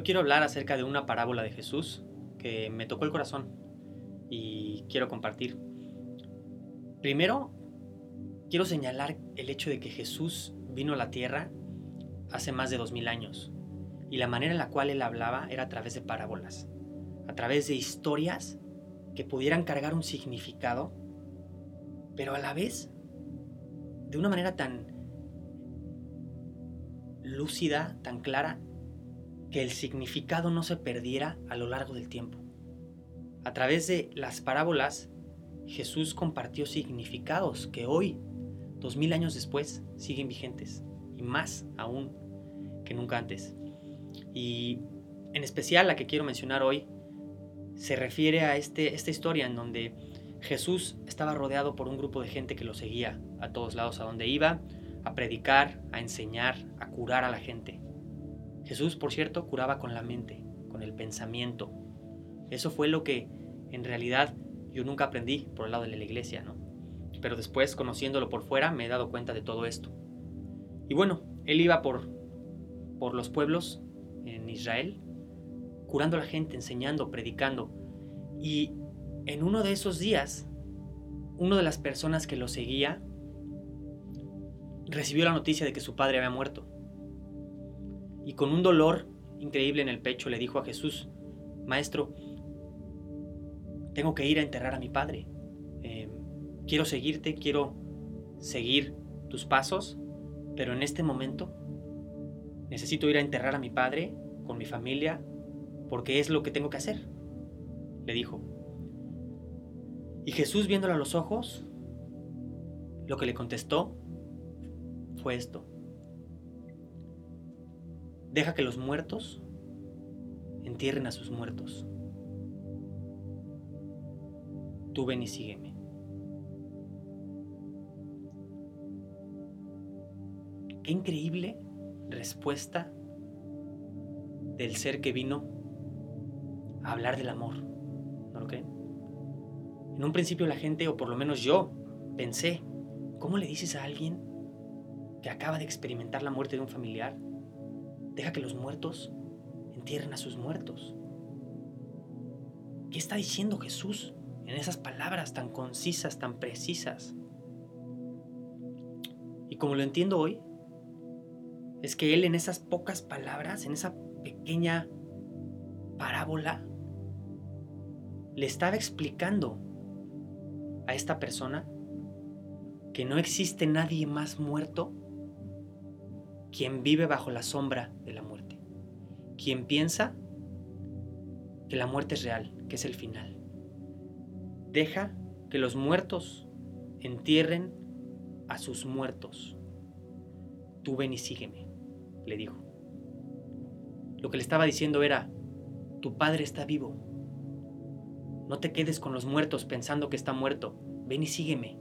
Hoy quiero hablar acerca de una parábola de Jesús que me tocó el corazón y quiero compartir. Primero, quiero señalar el hecho de que Jesús vino a la tierra hace más de dos mil años y la manera en la cual él hablaba era a través de parábolas, a través de historias que pudieran cargar un significado, pero a la vez de una manera tan lúcida, tan clara, que el significado no se perdiera a lo largo del tiempo. A través de las parábolas, Jesús compartió significados que hoy, dos mil años después, siguen vigentes, y más aún que nunca antes. Y en especial la que quiero mencionar hoy se refiere a este, esta historia en donde Jesús estaba rodeado por un grupo de gente que lo seguía a todos lados a donde iba, a predicar, a enseñar, a curar a la gente. Jesús, por cierto, curaba con la mente, con el pensamiento. Eso fue lo que en realidad yo nunca aprendí por el lado de la iglesia, ¿no? Pero después, conociéndolo por fuera, me he dado cuenta de todo esto. Y bueno, él iba por, por los pueblos en Israel, curando a la gente, enseñando, predicando. Y en uno de esos días, una de las personas que lo seguía recibió la noticia de que su padre había muerto y con un dolor increíble en el pecho le dijo a Jesús, Maestro, tengo que ir a enterrar a mi padre. Eh, quiero seguirte, quiero seguir tus pasos, pero en este momento necesito ir a enterrar a mi padre con mi familia porque es lo que tengo que hacer, le dijo. Y Jesús viéndolo a los ojos, lo que le contestó fue esto. Deja que los muertos entierren a sus muertos. Tú ven y sígueme. Qué increíble respuesta del ser que vino a hablar del amor. ¿No lo creen? En un principio la gente, o por lo menos yo, pensé, ¿cómo le dices a alguien que acaba de experimentar la muerte de un familiar Deja que los muertos entierren a sus muertos. ¿Qué está diciendo Jesús en esas palabras tan concisas, tan precisas? Y como lo entiendo hoy, es que Él en esas pocas palabras, en esa pequeña parábola, le estaba explicando a esta persona que no existe nadie más muerto quien vive bajo la sombra de la muerte, quien piensa que la muerte es real, que es el final. Deja que los muertos entierren a sus muertos. Tú ven y sígueme, le dijo. Lo que le estaba diciendo era, tu padre está vivo. No te quedes con los muertos pensando que está muerto. Ven y sígueme.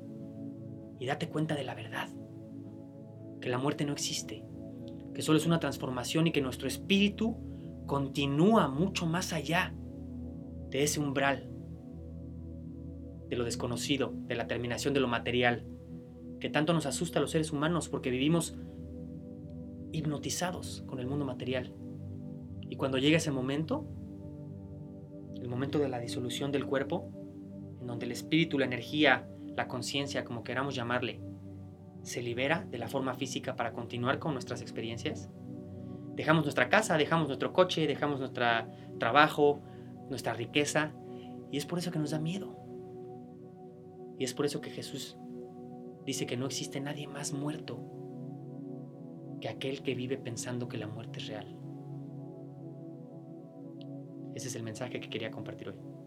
Y date cuenta de la verdad. Que la muerte no existe que solo es una transformación y que nuestro espíritu continúa mucho más allá de ese umbral, de lo desconocido, de la terminación de lo material, que tanto nos asusta a los seres humanos porque vivimos hipnotizados con el mundo material. Y cuando llega ese momento, el momento de la disolución del cuerpo, en donde el espíritu, la energía, la conciencia, como queramos llamarle, se libera de la forma física para continuar con nuestras experiencias. Dejamos nuestra casa, dejamos nuestro coche, dejamos nuestro trabajo, nuestra riqueza, y es por eso que nos da miedo. Y es por eso que Jesús dice que no existe nadie más muerto que aquel que vive pensando que la muerte es real. Ese es el mensaje que quería compartir hoy.